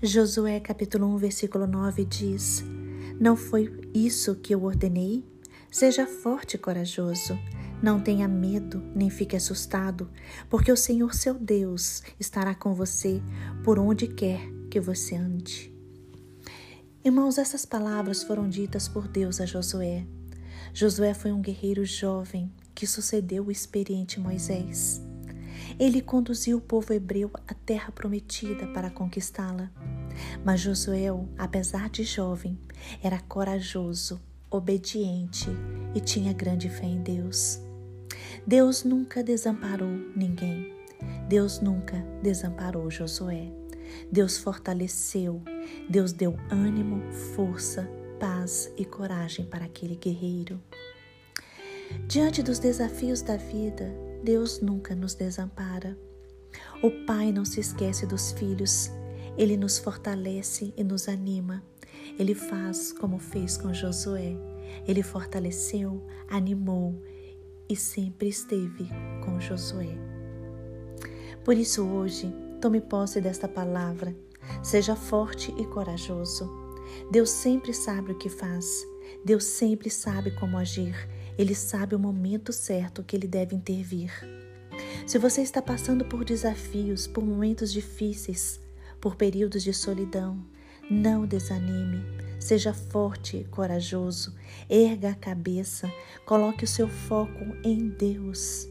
Josué capítulo 1, versículo 9 diz: Não foi isso que eu ordenei? Seja forte e corajoso. Não tenha medo, nem fique assustado, porque o Senhor seu Deus estará com você por onde quer que você ande. Irmãos, essas palavras foram ditas por Deus a Josué. Josué foi um guerreiro jovem que sucedeu o experiente Moisés. Ele conduziu o povo hebreu à terra prometida para conquistá-la. Mas Josué, apesar de jovem, era corajoso, obediente e tinha grande fé em Deus. Deus nunca desamparou ninguém. Deus nunca desamparou Josué. Deus fortaleceu, Deus deu ânimo, força, paz e coragem para aquele guerreiro. Diante dos desafios da vida, Deus nunca nos desampara. O Pai não se esquece dos filhos, ele nos fortalece e nos anima. Ele faz como fez com Josué. Ele fortaleceu, animou e sempre esteve com Josué. Por isso, hoje, tome posse desta palavra. Seja forte e corajoso. Deus sempre sabe o que faz. Deus sempre sabe como agir. Ele sabe o momento certo que ele deve intervir. Se você está passando por desafios, por momentos difíceis, por períodos de solidão, não desanime. Seja forte e corajoso. Erga a cabeça. Coloque o seu foco em Deus.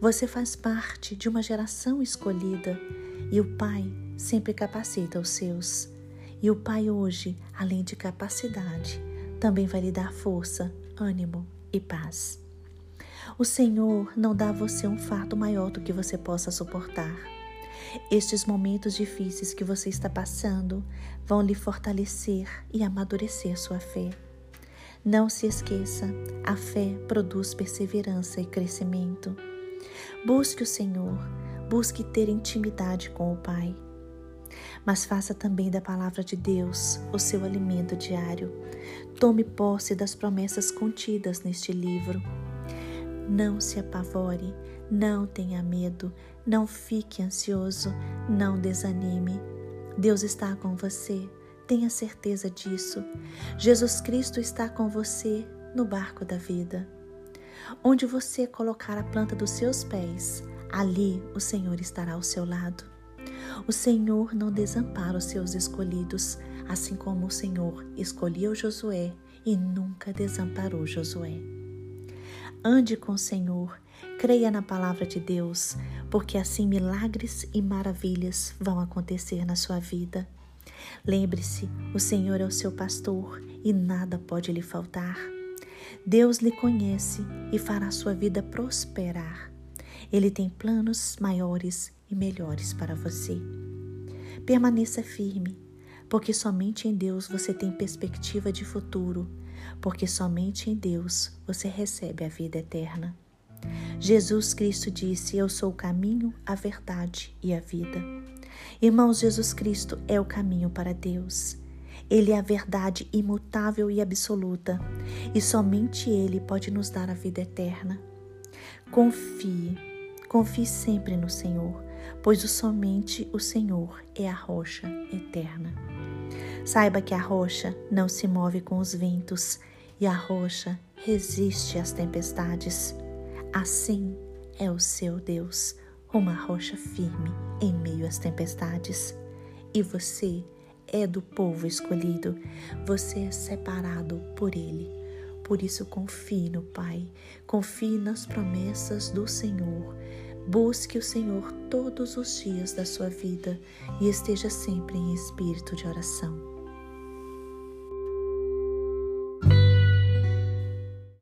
Você faz parte de uma geração escolhida e o Pai sempre capacita os seus. E o Pai hoje, além de capacidade, também vai lhe dar força, ânimo e paz. O Senhor não dá a você um fardo maior do que você possa suportar. Estes momentos difíceis que você está passando vão lhe fortalecer e amadurecer sua fé. Não se esqueça, a fé produz perseverança e crescimento. Busque o Senhor, busque ter intimidade com o Pai. Mas faça também da palavra de Deus o seu alimento diário. Tome posse das promessas contidas neste livro. Não se apavore, não tenha medo, não fique ansioso, não desanime. Deus está com você, tenha certeza disso. Jesus Cristo está com você no barco da vida. Onde você colocar a planta dos seus pés, ali o Senhor estará ao seu lado. O Senhor não desampara os seus escolhidos, assim como o Senhor escolheu Josué e nunca desamparou Josué. Ande com o Senhor, creia na palavra de Deus, porque assim milagres e maravilhas vão acontecer na sua vida. Lembre-se, o Senhor é o seu pastor e nada pode lhe faltar. Deus lhe conhece e fará sua vida prosperar. Ele tem planos maiores e melhores para você. Permaneça firme, porque somente em Deus você tem perspectiva de futuro porque somente em Deus você recebe a vida eterna. Jesus Cristo disse: Eu sou o caminho, a verdade e a vida. Irmãos, Jesus Cristo é o caminho para Deus. Ele é a verdade imutável e absoluta, e somente Ele pode nos dar a vida eterna. Confie, confie sempre no Senhor, pois somente o Senhor é a rocha eterna. Saiba que a rocha não se move com os ventos e a rocha resiste às tempestades. Assim é o seu Deus, uma rocha firme em meio às tempestades. E você é do povo escolhido, você é separado por Ele. Por isso, confie no Pai, confie nas promessas do Senhor. Busque o Senhor todos os dias da sua vida e esteja sempre em espírito de oração.